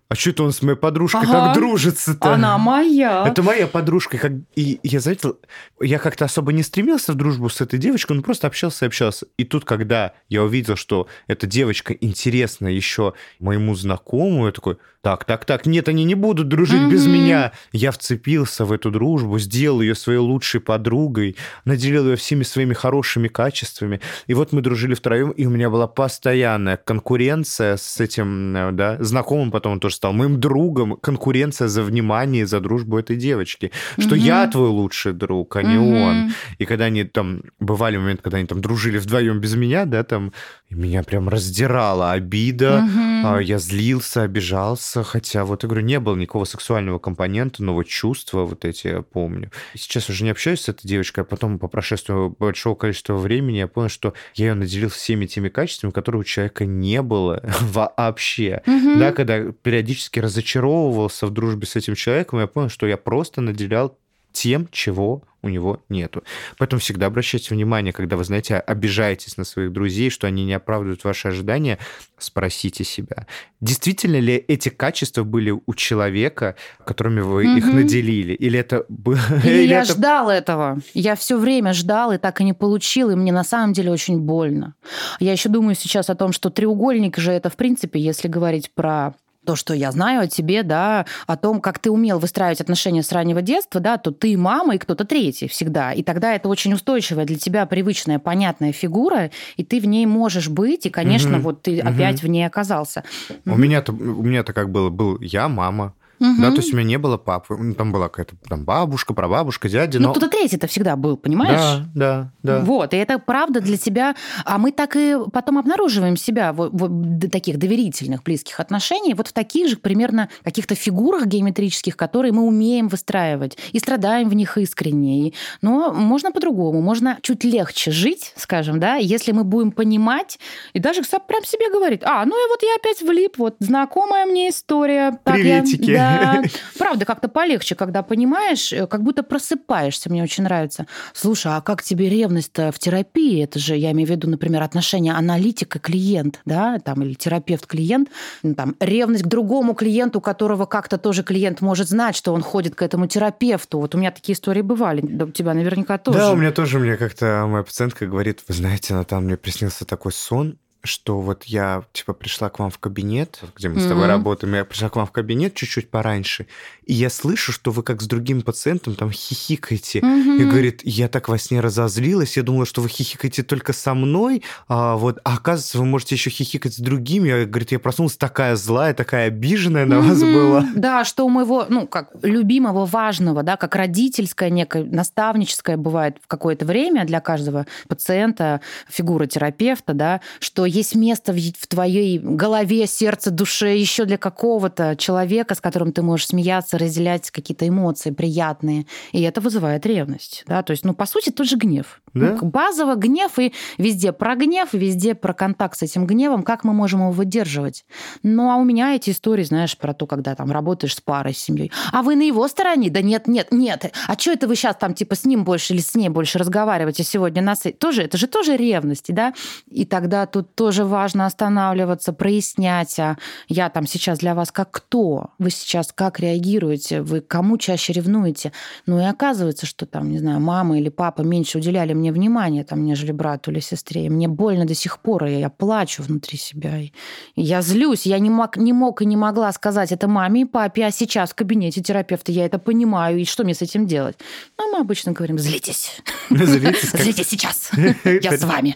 а что это он с моей подружкой ага. как дружится-то? Она моя. Это моя подружка. Как... И я заметил, я как-то особо не стремился в дружбу с этой девочкой, но просто общался и общался. И тут, когда я увидел, что эта девочка интересна еще моему знакомому, я такой, так, так, так, нет, они не будут дружить mm-hmm. без меня. Я вцепился в эту дружбу, сделал ее своей лучшей подругой, наделил ее всеми своими хорошими качествами. И вот мы дружили втроем, и у меня была постоянная конкуренция с этим, э, да, знакомым, потом он тоже стал моим другом, конкуренция за внимание, за дружбу этой девочки, что mm-hmm. я твой лучший друг, а не mm-hmm. он. И когда они там, бывали моменты, когда они там дружили вдвоем без меня, да, там, меня прям раздирала обида, mm-hmm. я злился, обижался, хотя вот, я говорю, не было никакого сексуального компонента, но вот чувства вот эти я помню. Сейчас уже не общаюсь с этой девочкой, а потом по прошествию большого количества времени я понял, что я ее наделил всеми теми качествами, которые у человека не было вообще. Mm-hmm. Да, когда периодически разочаровывался в дружбе с этим человеком, я понял, что я просто наделял тем, чего у него нету. Поэтому всегда обращайте внимание, когда вы, знаете, обижаетесь на своих друзей, что они не оправдывают ваши ожидания, спросите себя, действительно ли эти качества были у человека, которыми вы mm-hmm. их наделили, или это было... Или, или я это... ждал этого. Я все время ждал и так и не получил, и мне на самом деле очень больно. Я еще думаю сейчас о том, что треугольник же это, в принципе, если говорить про то, что я знаю о тебе, да, о том, как ты умел выстраивать отношения с раннего детства, да, то ты мама и кто-то третий всегда. И тогда это очень устойчивая для тебя привычная, понятная фигура, и ты в ней можешь быть, и, конечно, угу. вот ты угу. опять в ней оказался. У меня-то у меня-то как было, был я мама, Угу. Да, то есть у меня не было папы. Ну, там была какая-то там бабушка, прабабушка, дядя. Ну, но... кто-то третий это всегда был, понимаешь? Да, да, да. Вот, и это правда для тебя. А мы так и потом обнаруживаем себя в, в таких доверительных, близких отношениях, вот в таких же примерно каких-то фигурах геометрических, которые мы умеем выстраивать и страдаем в них искренне. Но можно по-другому, можно чуть легче жить, скажем, да, если мы будем понимать и даже прям себе говорить, а, ну и вот я опять влип, вот знакомая мне история. Так Приветики. Я, правда, как-то полегче, когда понимаешь, э, как будто просыпаешься, мне очень нравится. Слушай, а как тебе ревность-то в терапии? Это же, я имею в виду, например, отношения аналитика-клиент, да, там, или терапевт-клиент, ну, там, ревность к другому клиенту, которого как-то тоже клиент может знать, что он ходит к этому терапевту. Вот у меня такие истории бывали, да, у тебя наверняка тоже. Да, у меня тоже, мне как-то моя пациентка говорит, вы знаете, Натан, мне приснился такой сон, что вот я, типа, пришла к вам в кабинет, где мы mm-hmm. с тобой работаем, я пришла к вам в кабинет чуть-чуть пораньше, и я слышу, что вы как с другим пациентом там хихикаете. Mm-hmm. И говорит, я так во сне разозлилась, я думала, что вы хихикаете только со мной, а вот, а оказывается, вы можете еще хихикать с другими. Я, говорит, я проснулась такая злая, такая обиженная на mm-hmm. вас была. Да, что у моего, ну, как любимого, важного, да, как родительское, некое наставническое бывает в какое-то время для каждого пациента, фигура терапевта, да, что есть место в твоей голове, сердце, душе еще для какого-то человека, с которым ты можешь смеяться, разделять какие-то эмоции приятные. И это вызывает ревность. Да? То есть, ну, по сути, тот же гнев. Да? Ну, базово гнев, и везде про гнев, везде про контакт с этим гневом, как мы можем его выдерживать. Ну, а у меня эти истории, знаешь, про то, когда там работаешь с парой, с семьей. А вы на его стороне? Да нет, нет, нет. А что это вы сейчас там типа с ним больше или с ней больше разговариваете сегодня? Нас... Тоже, это же тоже ревность, да? И тогда тут тоже важно останавливаться, прояснять, а я там сейчас для вас как кто? Вы сейчас как реагируете? Вы кому чаще ревнуете? Ну и оказывается, что там, не знаю, мама или папа меньше уделяли мне внимания, там, нежели брату или сестре. И мне больно до сих пор, и я плачу внутри себя. И я злюсь, я не мог, не мог и не могла сказать это маме и папе, а сейчас в кабинете терапевта я это понимаю, и что мне с этим делать? Ну, мы обычно говорим, злитесь. Злитесь, злитесь сейчас, я с вами.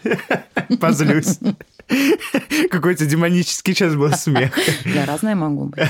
Позлюсь. Какой-то демонический сейчас был смех. Я разное могу быть.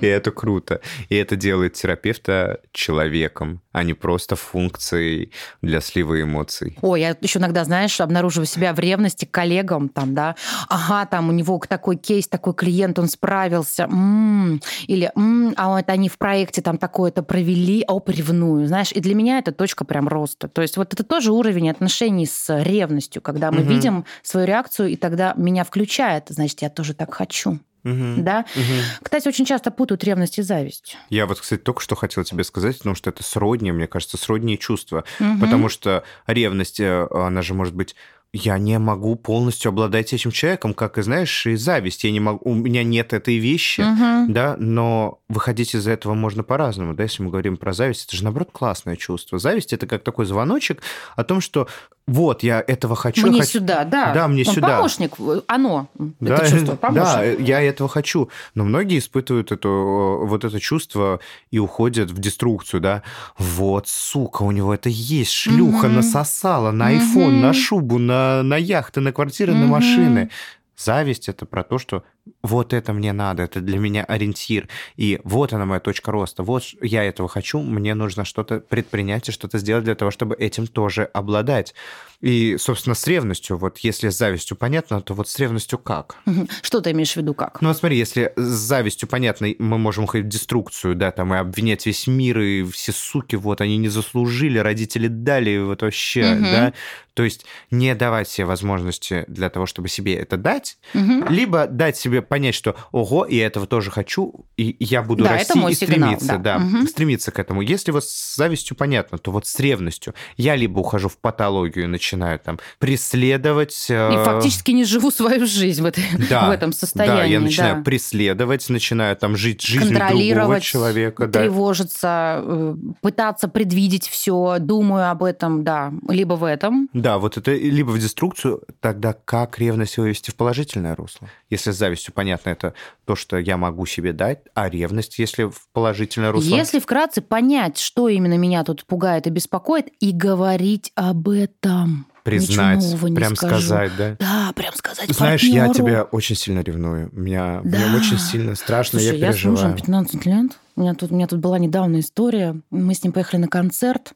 И это круто. И это делает терапевта человеком, а не просто функцией для слива эмоций. Ой, я еще иногда, знаешь, обнаруживаю себя в ревности к коллегам, там, да, ага, там у него такой кейс, такой клиент, он справился, м-м, или м-м, а вот они в проекте там такое-то провели, оп, ревную, знаешь, и для меня это точка прям роста. То есть вот это тоже уровень отношений с ревностью, когда мы угу. видим свою реакцию, и тогда меня включает, значит, я тоже так хочу. Угу. Да? Угу. Кстати, очень часто путают ревность и зависть. Я вот, кстати, только что хотел тебе сказать, потому что это сродни, мне кажется, сродние чувства. Угу. Потому что ревность, э, она же может быть я не могу полностью обладать этим человеком, как и знаешь, и зависть. Я не могу, у меня нет этой вещи, угу. да, но выходить из этого можно по-разному, да, если мы говорим про зависть, это же наоборот классное чувство. Зависть это как такой звоночек о том, что вот я этого хочу. Мне хочу... сюда, да. Да, мне Он сюда. Помощник, оно, да, это чувство, помощник. Да, я этого хочу. Но многие испытывают это, вот это чувство и уходят в деструкцию, да. Вот, сука, у него это есть, шлюха угу. насосала на iPhone, угу. на шубу, на, на яхты, на квартиры, угу. на машины. Зависть это про то, что вот это мне надо, это для меня ориентир, и вот она моя точка роста, вот я этого хочу, мне нужно что-то предпринять и что-то сделать для того, чтобы этим тоже обладать. И, собственно, с ревностью, вот если с завистью понятно, то вот с ревностью как? Что ты имеешь в виду как? Ну, смотри, если с завистью понятно, мы можем уходить в деструкцию, да, там, и обвинять весь мир, и все суки, вот, они не заслужили, родители дали, вот вообще, угу. да, то есть не давать себе возможности для того, чтобы себе это дать, угу. либо дать себе себе понять, что ого, я этого тоже хочу, и я буду да, расти и сигнал, стремиться, да, да угу. стремиться к этому. Если вот с завистью понятно, то вот с ревностью я либо ухожу в патологию и начинаю там преследовать... Э, и фактически не живу свою жизнь в, этой, да, в этом состоянии. Да, я начинаю да. преследовать, начинаю там жить жизнью другого человека. Да. тревожиться, э, пытаться предвидеть все, думаю об этом, да, либо в этом. Да, вот это либо в деструкцию, тогда как ревность вывести в положительное русло? Если с завистью, понятно, это то, что я могу себе дать, а ревность, если в положительное русло? Если вкратце понять, что именно меня тут пугает и беспокоит, и говорить об этом. Признать, прям скажу. сказать, да? Да, прям сказать Знаешь, партнеру. я тебя очень сильно ревную. Меня, да. мне очень сильно страшно, Слушай, я переживаю. я с мужем 15 лет. У меня, тут, у меня тут была недавно история. Мы с ним поехали на концерт.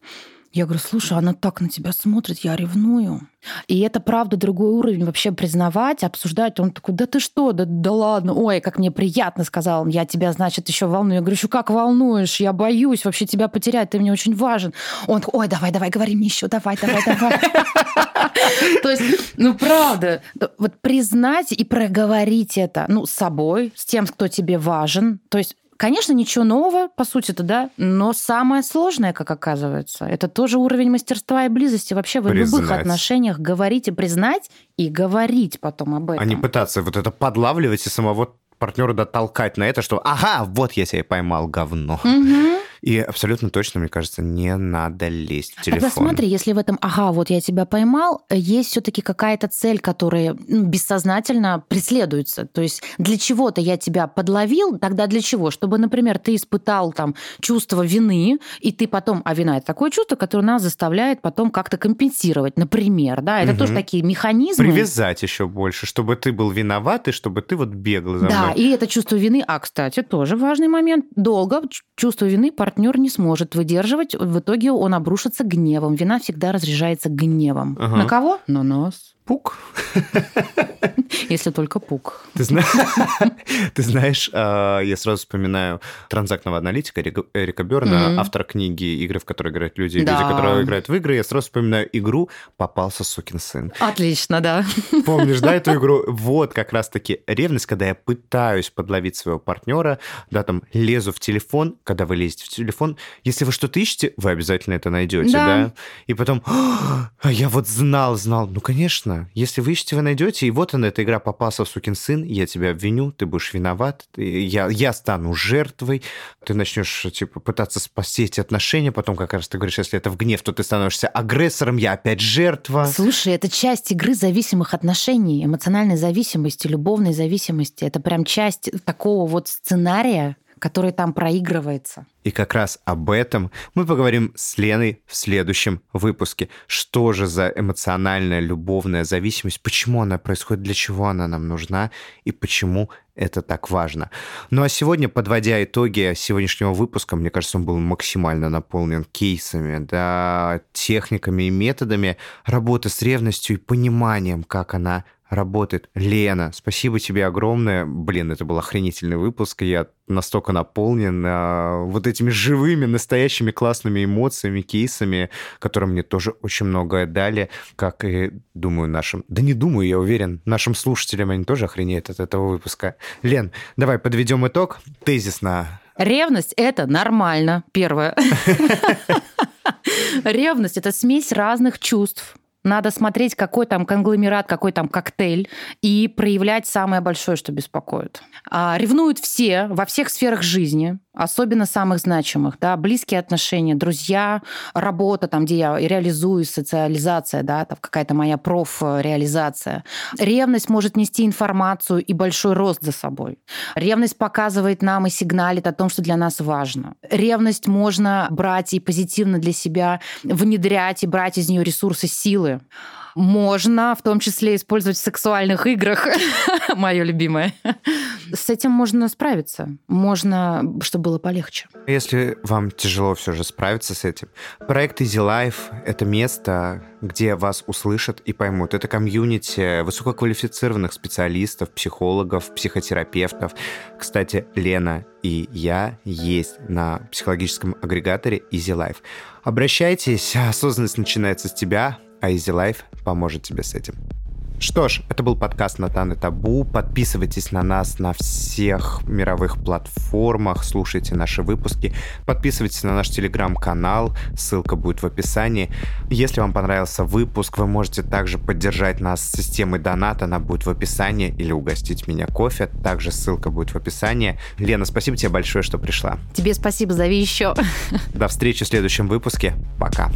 Я говорю, слушай, она так на тебя смотрит, я ревную. И это, правда, другой уровень вообще признавать, обсуждать. Он такой, да ты что, да, да ладно, ой, как мне приятно, сказал он, я тебя, значит, еще волную. Я говорю, что как волнуешь, я боюсь вообще тебя потерять, ты мне очень важен. Он такой, ой, давай, давай, говори мне еще, давай, давай, давай. То есть, ну, правда, вот признать и проговорить это, ну, с собой, с тем, кто тебе важен. То есть Конечно, ничего нового, по сути-то, да, но самое сложное, как оказывается, это тоже уровень мастерства и близости вообще в признать. любых отношениях. Говорить и признать, и говорить потом об этом. А не пытаться вот это подлавливать и самого партнера дотолкать на это, что ага, вот я тебя поймал, говно. Угу. И абсолютно точно, мне кажется, не надо лезть в телефон. Тогда смотри, если в этом ага, вот я тебя поймал, есть все-таки какая-то цель, которая ну, бессознательно преследуется. То есть для чего-то я тебя подловил, тогда для чего? Чтобы, например, ты испытал там чувство вины, и ты потом, а вина это такое чувство, которое нас заставляет потом как-то компенсировать, например, да, это угу. тоже такие механизмы. Привязать еще больше, чтобы ты был виноват и чтобы ты вот бегал за да, мной. Да, и это чувство вины, а, кстати, тоже важный момент, долго чувство вины партнер не сможет выдерживать, в итоге он обрушится гневом. Вина всегда разряжается гневом. Ага. На кого? На нас. Пук. Если только пук. Ты, зна... Ты знаешь, а, я сразу вспоминаю транзактного аналитика Эрика Берна, mm-hmm. автора книги «Игры, в которые играют люди», да. люди, которые играют в игры. Я сразу вспоминаю игру «Попался сукин сын». Отлично, да. Помнишь, да, эту игру? Вот как раз-таки ревность, когда я пытаюсь подловить своего партнера, да, там, лезу в телефон, когда вы лезете в телефон, если вы что-то ищете, вы обязательно это найдете, да? да? И потом, а я вот знал, знал. Ну, конечно, если вы ищете, вы найдете, и вот она, эта игра попался в сукин сын, я тебя обвиню, ты будешь виноват, я, я стану жертвой, ты начнешь, типа, пытаться спасти эти отношения, потом, как раз ты говоришь, если это в гнев, то ты становишься агрессором, я опять жертва. Слушай, это часть игры зависимых отношений, эмоциональной зависимости, любовной зависимости. Это прям часть такого вот сценария, который там проигрывается. И как раз об этом мы поговорим с Леной в следующем выпуске. Что же за эмоциональная, любовная зависимость, почему она происходит, для чего она нам нужна и почему это так важно. Ну а сегодня, подводя итоги сегодняшнего выпуска, мне кажется, он был максимально наполнен кейсами, да, техниками и методами работы с ревностью и пониманием, как она работает. Лена, спасибо тебе огромное. Блин, это был охренительный выпуск. Я настолько наполнен а, вот этими живыми, настоящими классными эмоциями, кейсами, которые мне тоже очень многое дали, как и, думаю, нашим... Да не думаю, я уверен, нашим слушателям они тоже охренеют от этого выпуска. Лен, давай подведем итог. Тезисно. Ревность — это нормально, первое. Ревность — это смесь разных чувств, надо смотреть, какой там конгломерат, какой там коктейль, и проявлять самое большое, что беспокоит. А, ревнуют все во всех сферах жизни, особенно самых значимых, да, близкие отношения, друзья, работа, там, где я реализуюсь, социализация, да, там какая-то моя профреализация. Ревность может нести информацию и большой рост за собой. Ревность показывает нам и сигналит о том, что для нас важно. Ревность можно брать и позитивно для себя внедрять и брать из нее ресурсы, силы можно в том числе использовать в сексуальных играх. Мое любимое. С этим можно справиться. Можно, чтобы было полегче. Если вам тяжело все же справиться с этим, проект Easy Life — это место, где вас услышат и поймут. Это комьюнити высококвалифицированных специалистов, психологов, психотерапевтов. Кстати, Лена и я есть на психологическом агрегаторе Easy Life. Обращайтесь, осознанность начинается с тебя, а Easy Life поможет тебе с этим. Что ж, это был подкаст «Натан и Табу». Подписывайтесь на нас на всех мировых платформах, слушайте наши выпуски, подписывайтесь на наш телеграм-канал, ссылка будет в описании. Если вам понравился выпуск, вы можете также поддержать нас системой доната, она будет в описании, или угостить меня кофе, также ссылка будет в описании. Лена, спасибо тебе большое, что пришла. Тебе спасибо, зови еще. До встречи в следующем выпуске. Пока.